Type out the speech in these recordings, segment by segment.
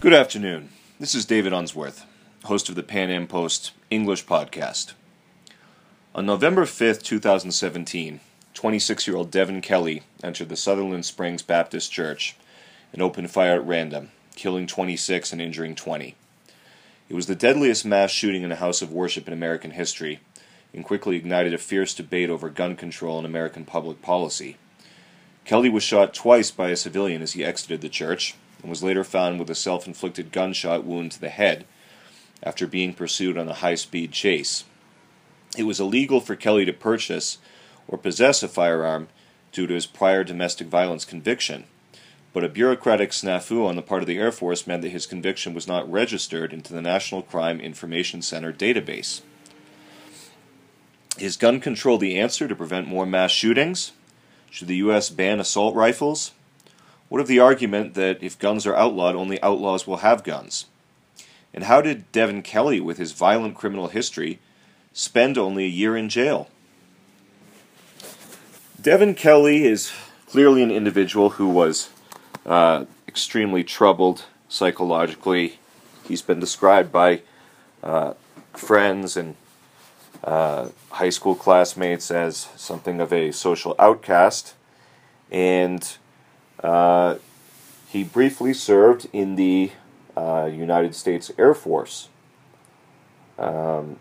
Good afternoon. This is David Unsworth, host of the PanAm Post English podcast. On November 5th, 2017, 26 year old Devin Kelley entered the Sutherland Springs Baptist Church and opened fire at random, killing 26 and injuring 20. It was the deadliest mass shooting in a house of worship in American history and quickly ignited a fierce debate over gun control and American public policy. Kelley was shot twice by a civilian as he exited the church and was later found with a self inflicted gunshot wound to the head after being pursued on a high speed chase. It was illegal for Kelley to purchase or possess a firearm due to his prior domestic violence conviction, but a bureaucratic snafu on the part of the Air Force meant that his conviction was not registered into the National Crime Information Center database. Is gun control the answer to prevent more mass shootings? Should the U.S. ban assault rifles? What of the argument that if guns are outlawed, only outlaws will have guns? And how did Devin Kelley, with his violent criminal history, spend only a year in jail? Devin Kelley is clearly an individual who was uh, extremely troubled psychologically. He's been described by uh, friends and uh, high school classmates as something of a social outcast. And uh, he briefly served in the uh, United States Air Force. Um,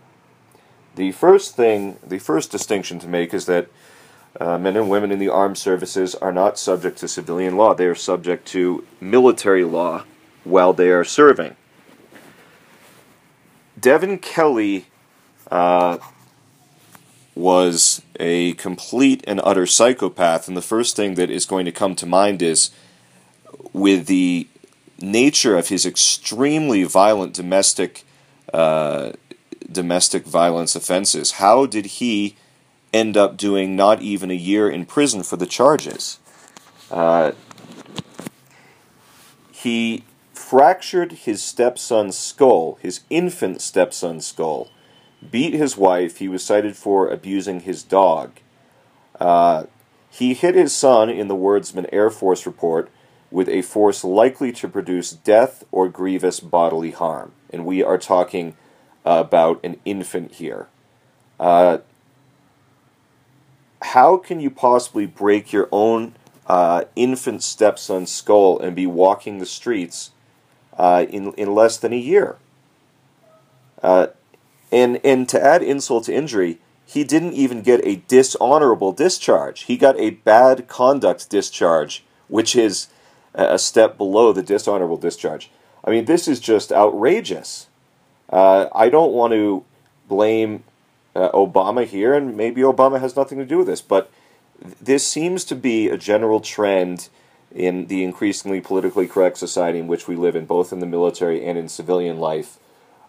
the first thing, the first distinction to make is that uh, men and women in the armed services are not subject to civilian law. They are subject to military law while they are serving. Devin Kelley uh, was a complete and utter psychopath, and the first thing that is going to come to mind is with the nature of his extremely violent domestic uh, domestic violence offenses. How did he end up doing not even a year in prison for the charges? Uh, he fractured his stepson's skull, his infant stepson's skull, beat his wife. He was cited for abusing his dog. Uh, he hit his son, in the words of an Air Force report, with a force likely to produce death or grievous bodily harm. And we are talking about an infant here. Uh, how can you possibly break your own uh, infant stepson's skull and be walking the streets uh, in, in less than a year? And, and to add insult to injury, he didn't even get a dishonorable discharge. He got a bad conduct discharge, which is a step below the dishonorable discharge. I mean, this is just outrageous. Uh, I don't want to blame uh, Obama here, and maybe Obama has nothing to do with this, but this seems to be a general trend in the increasingly politically correct society in which we live in, both in the military and in civilian life,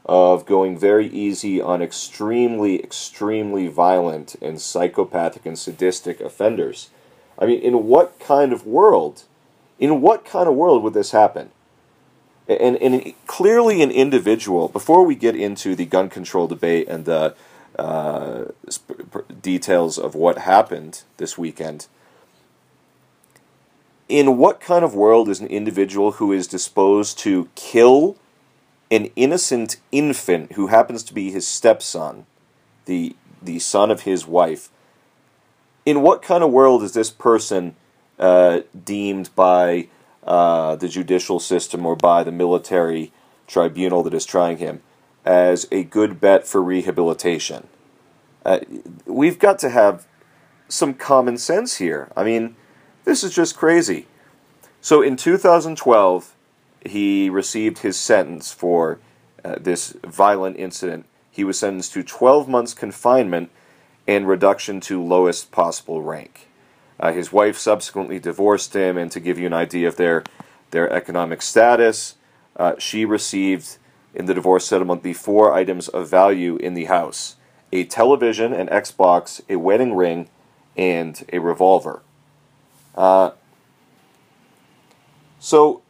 of going very easy on extremely, extremely violent and psychopathic and sadistic offenders. I mean, in what kind of world, in what kind of world would this happen? And, and clearly, an individual, before we get into the gun control debate and the uh, details of what happened this weekend, in what kind of world is an individual who is disposed to kill an innocent infant who happens to be his stepson, the the son of his wife. In what kind of world is this person uh, deemed by uh, the judicial system or by the military tribunal that is trying him as a good bet for rehabilitation? Uh, we've got to have some common sense here. I mean, this is just crazy. So in 2012, he received his sentence for uh, this violent incident. He was sentenced to 12 months confinement and reduction to lowest possible rank. Uh, his wife subsequently divorced him, and to give you an idea of their their economic status, uh, she received in the divorce settlement the four items of value in the house: a television, an Xbox, a wedding ring, and a revolver. Uh, so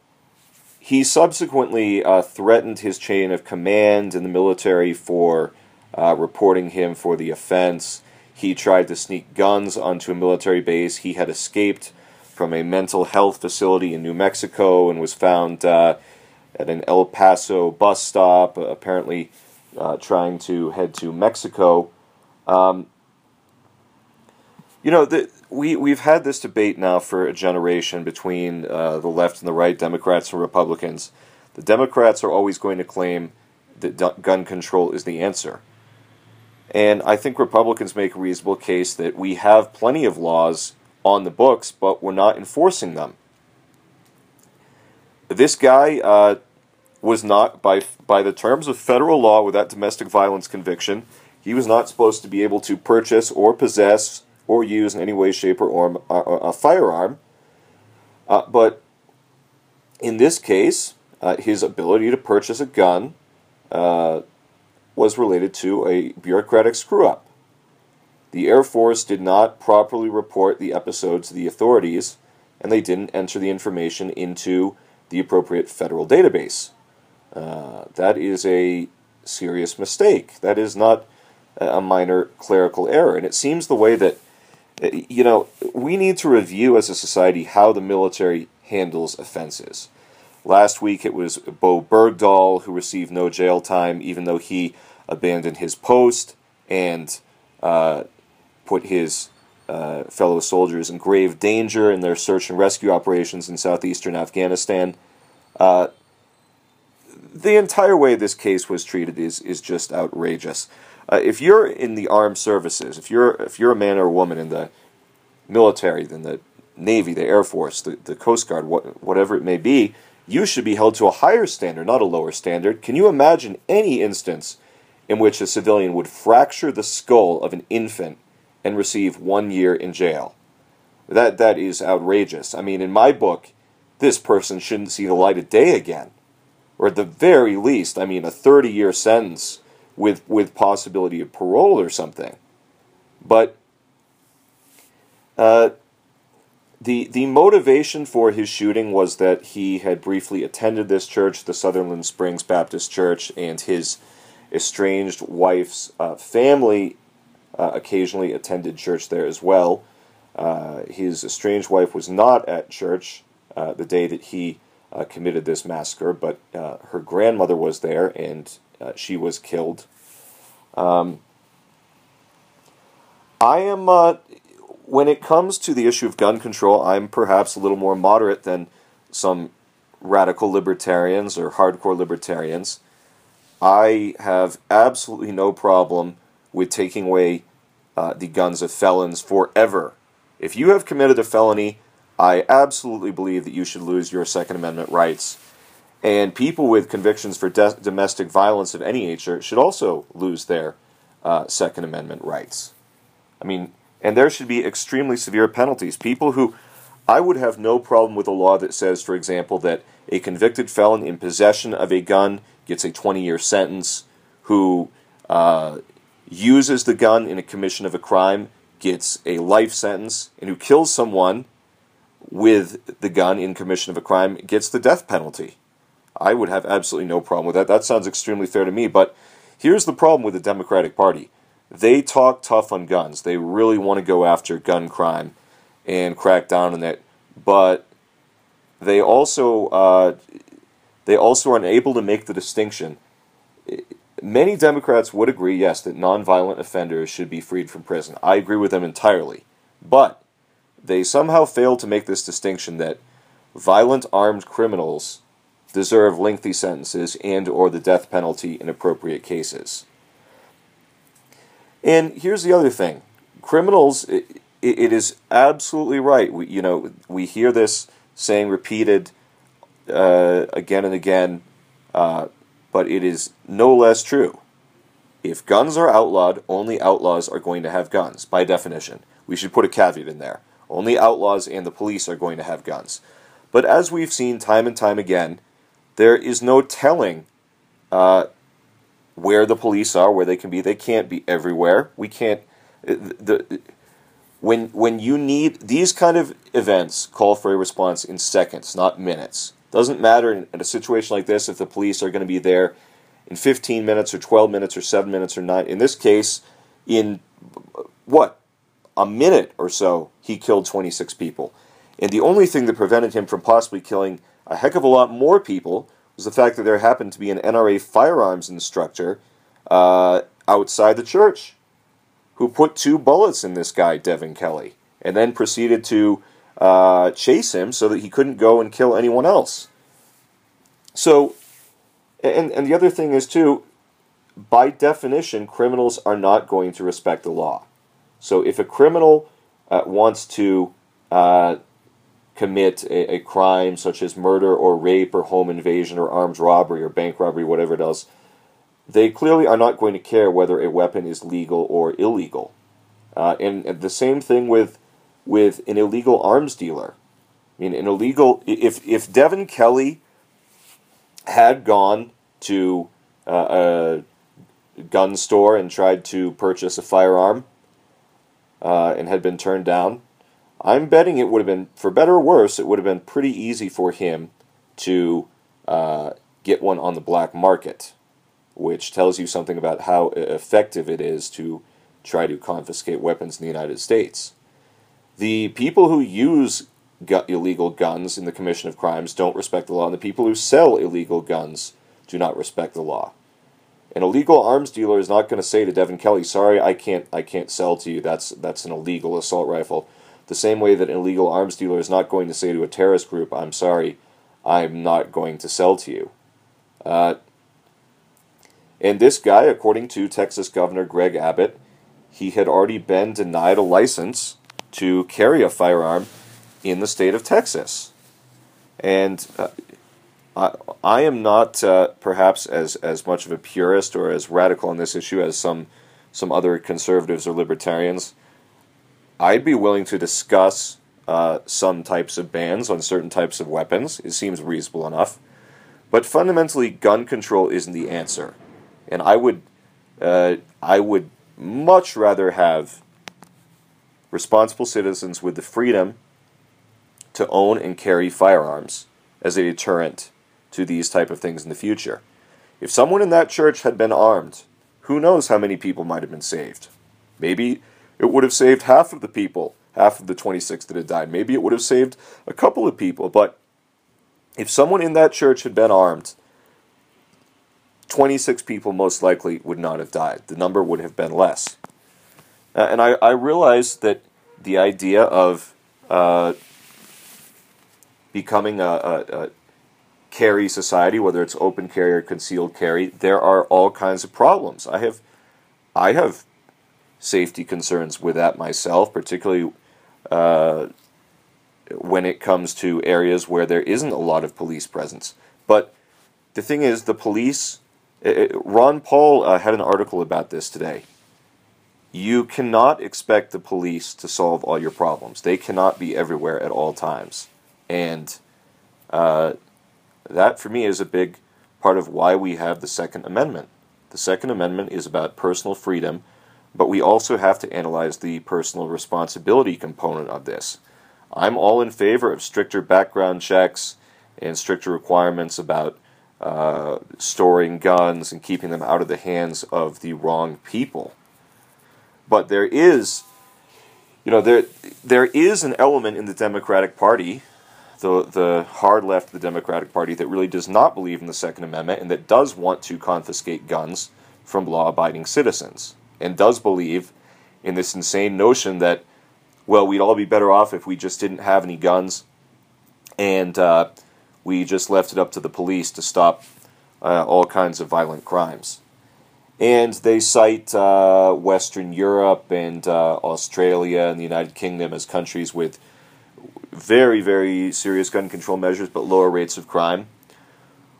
he subsequently uh, threatened his chain of command in the military for uh, reporting him for the offense. He tried to sneak guns onto a military base. He had escaped from a mental health facility in New Mexico and was found uh, at an El Paso bus stop, apparently uh, trying to head to Mexico. Um, you know, the, we, we've had this debate now for a generation between uh, the left and the right, Democrats and Republicans. The Democrats are always going to claim that gun control is the answer. And I think Republicans make a reasonable case that we have plenty of laws on the books, but we're not enforcing them. This guy uh, was not, by, by the terms of federal law with that domestic violence conviction, he was not supposed to be able to purchase or possess or use in any way, shape, or form a, firearm. Uh, but in this case, uh, his ability to purchase a gun uh, was related to a bureaucratic screw up. The Air Force did not properly report the episode to the authorities, and they didn't enter the information into the appropriate federal database. Uh, that is a serious mistake. That is not a minor clerical error. And it seems the way that, you know, we need to review as a society how the military handles offenses. Last week it was Bo Bergdahl who received no jail time, even though he abandoned his post and uh, put his uh, fellow soldiers in grave danger in their search and rescue operations in southeastern Afghanistan. Uh, the entire way this case was treated is is just outrageous. Uh, if you're in the armed services, if you're if you're a man or a woman in the military, then the Navy, the Air Force, the, the Coast Guard, what, whatever it may be, you should be held to a higher standard, not a lower standard. Can you imagine any instance in which a civilian would fracture the skull of an infant and receive one year in jail? That that is outrageous. I mean, in my book, this person shouldn't see the light of day again, or at the very least, I mean, a thirty-year sentence with with possibility of parole or something. But uh, the the motivation for his shooting was that he had briefly attended this church, the Sutherland Springs Baptist Church, and his estranged wife's uh, family uh, occasionally attended church there as well. Uh, his estranged wife was not at church uh, the day that he uh, committed this massacre, but uh, her grandmother was there and she was killed. Um, I am when it comes to the issue of gun control, I'm perhaps a little more moderate than some radical libertarians or hardcore libertarians. I have absolutely no problem with taking away uh, the guns of felons forever. If you have committed a felony, I absolutely believe that you should lose your Second Amendment rights. And people with convictions for de- domestic violence of any nature should also lose their uh, Second Amendment rights. I mean, and there should be extremely severe penalties. People who I would have no problem with a law that says, for example, that a convicted felon in possession of a gun gets a 20 year sentence, who uh, uses the gun in a commission of a crime gets a life sentence, and who kills someone with the gun in commission of a crime gets the death penalty. I would have absolutely no problem with that. That sounds extremely fair to me. But here's the problem with the Democratic Party they talk tough on guns. They really want to go after gun crime and crack down on it, but they also uh, they also are unable to make the distinction. Many Democrats would agree, yes, that nonviolent offenders should be freed from prison. I agree with them entirely, but they somehow fail to make this distinction that violent armed criminals deserve lengthy sentences and or the death penalty in appropriate cases. And here's the other thing criminals, it, it is absolutely right. We, you know, we hear this saying repeated uh, again and again, uh, but it is no less true. If guns are outlawed, only outlaws are going to have guns, by definition. We should put a caveat in there. Only outlaws and the police are going to have guns. But as we've seen time and time again, there is no telling uh, where the police are, where they can be. They can't be everywhere. We can't. Uh, the when when you need these kind of events call for a response in seconds, not minutes. Doesn't matter in, in a situation like this if the police are going to be there in 15 minutes or 12 minutes or 7 minutes or 9. In this case, in what? A minute or so, he killed 26 people. And the only thing that prevented him from possibly killing a heck of a lot more people was the fact that there happened to be an NRA firearms instructor uh, outside the church who put two bullets in this guy, Devin Kelley, and then proceeded to uh, chase him so that he couldn't go and kill anyone else. So, and, and the other thing is, too, by definition, criminals are not going to respect the law. So if a criminal uh, wants to uh, commit a, a, crime such as murder or rape or home invasion or armed robbery or bank robbery, whatever it is, they clearly are not going to care whether a weapon is legal or illegal. Uh, and, and, the same thing with with an illegal arms dealer. I mean, an illegal if if Devin Kelley had gone to uh, a gun store and tried to purchase a firearm uh, and had been turned down, I'm betting it would have been, for better or worse, it would have been pretty easy for him to uh, get one on the black market, which tells you something about how effective it is to try to confiscate weapons in the United States. The people who use gu- illegal guns in the commission of crimes don't respect the law, and the people who sell illegal guns do not respect the law. An illegal arms dealer is not going to say to Devin Kelley, "Sorry, I can't, I can't sell to you. That's that's an illegal assault rifle." The same way that an illegal arms dealer is not going to say to a terrorist group, "I'm sorry, I'm not going to sell to you." Uh, and this guy, according to Texas Governor Greg Abbott, he had already been denied a license to carry a firearm in the state of Texas. And uh, I, am not uh, perhaps as, as much of a purist or as radical on this issue as some some other conservatives or libertarians. I'd be willing to discuss uh, some types of bans on certain types of weapons. It seems reasonable enough, but fundamentally, gun control isn't the answer. And I would uh, I would much rather have responsible citizens with the freedom to own and carry firearms as a deterrent to these type of things in the future. If someone in that church had been armed, who knows how many people might have been saved? Maybe it would have saved half of the people, half of the 26 that had died. Maybe it would have saved a couple of people, but if someone in that church had been armed, 26 people most likely would not have died. The number would have been less. Uh, and I, I realize that the idea of uh, becoming a, a, a, carry society, whether it's open carry or concealed carry, there are all kinds of problems. I have, I have safety concerns with that myself, particularly uh, when it comes to areas where there isn't a lot of police presence. But the thing is, the police. It, Ron Paul uh, had an article about this today. You cannot expect the police to solve all your problems. They cannot be everywhere at all times. And uh, that, for me, is a big part of why we have the Second Amendment. The Second Amendment is about personal freedom, but we also have to analyze the personal responsibility component of this. I'm all in favor of stricter background checks and stricter requirements about uh, storing guns and keeping them out of the hands of the wrong people. But there is, you know, there there is an element in the Democratic Party the the hard left of the Democratic Party that really does not believe in the Second Amendment and that does want to confiscate guns from law-abiding citizens and does believe in this insane notion that well we'd all be better off if we just didn't have any guns and uh, we just left it up to the police to stop uh, all kinds of violent crimes. And they cite uh, Western Europe and uh, Australia and the United Kingdom as countries with very, very serious gun control measures but lower rates of crime.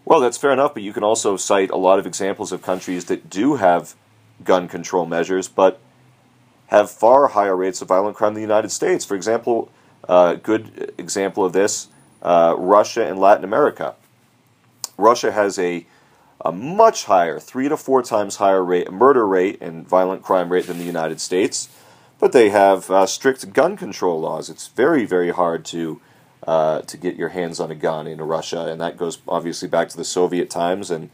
Well, that's fair enough, but you can also cite a lot of examples of countries that do have gun control measures but have far higher rates of violent crime than the United States. For example, a uh, good example of this uh, Russia and Latin America. Russia has a, a much higher, three to four times higher rate, murder rate and violent crime rate than the United States but they have uh, strict gun control laws. It's very, very hard to uh, to get your hands on a gun in Russia, and that goes obviously back to the Soviet times and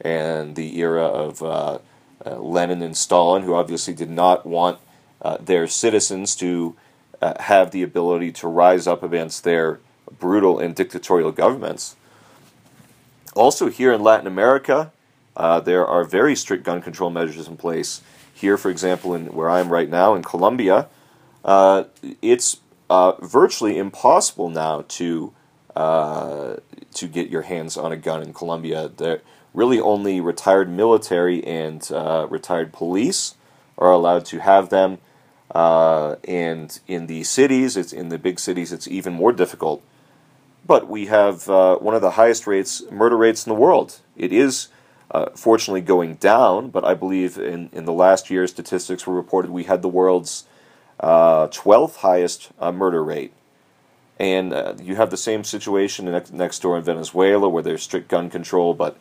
and the era of uh, uh Lenin and Stalin, who obviously did not want uh, their citizens to uh, have the ability to rise up against their brutal and dictatorial governments. Also, here in Latin America, uh, there are very strict gun control measures in place. Here, for example, in where I am right now in Colombia, uh, it's uh, virtually impossible now to uh, to get your hands on a gun in Colombia. There, really, only retired military and uh, retired police are allowed to have them. Uh, and in the cities, it's in the big cities, it's even more difficult. But we have uh, one of the highest rates, murder rates in the world. It is uh, fortunately going down, but I believe in, in the last year, statistics were reported we had the world's 12th uh, highest uh, murder rate. And uh, you have the same situation next, next door in Venezuela where there's strict gun control, but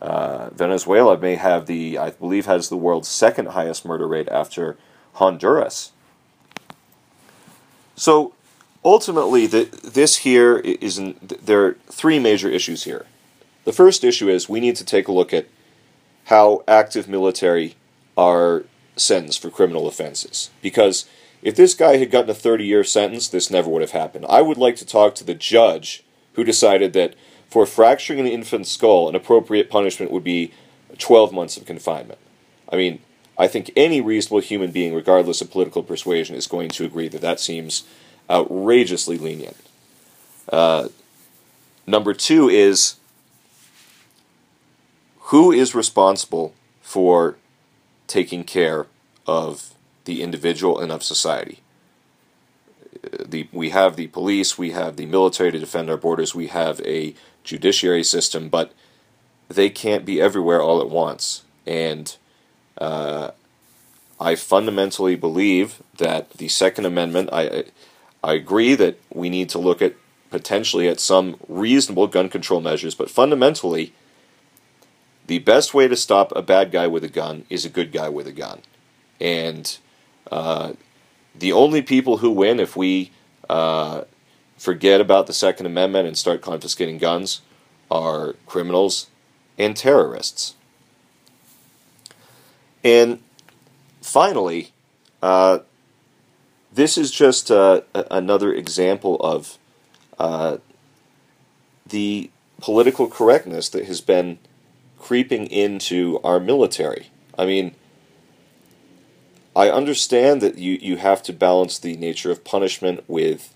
Venezuela may have the, I believe, has the world's second highest murder rate after Honduras. So ultimately, the, this here is in, there are three major issues here. The first issue is we need to take a look at how active military are sentenced for criminal offenses. Because if this guy had gotten a 30 year sentence, this never would have happened. I would like to talk to the judge who decided that for fracturing an infant's skull, an appropriate punishment would be 12 months of confinement. I mean, I think any reasonable human being, regardless of political persuasion, is going to agree that that seems outrageously lenient. Uh, number two is who is responsible for taking care of the individual and of society? The, we have the police, we have the military to defend our borders, we have a judiciary system, but they can't be everywhere all at once. And uh, I fundamentally believe that the Second Amendment. I I agree that we need to look at potentially at some reasonable gun control measures, but fundamentally, the best way to stop a bad guy with a gun is a good guy with a gun, and uh, the only people who win if we uh, forget about the Second Amendment and start confiscating guns are criminals and terrorists. And finally, uh, this is just uh, another example of uh, the political correctness that has been creeping into our military. I mean, I understand that you, you have to balance the nature of punishment with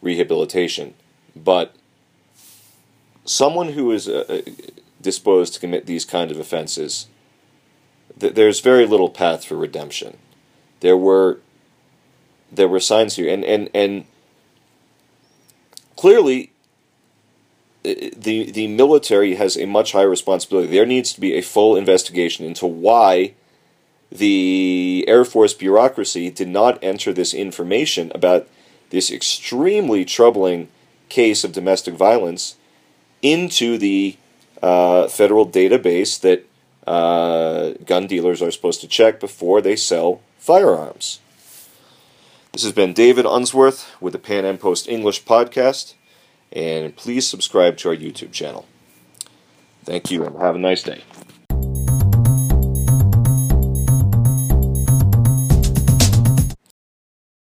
rehabilitation, but someone who is uh, disposed to commit these kind of offenses th- there's very little path for redemption. There were there were signs here, and and and clearly the the military has a much higher responsibility. There needs to be a full investigation into why the Air Force bureaucracy did not enter this information about this extremely troubling case of domestic violence into the uh, federal database that uh, gun dealers are supposed to check before they sell firearms. This has been David Unsworth with the PanAm Post English podcast, and please subscribe to our YouTube channel. Thank you and have a nice day.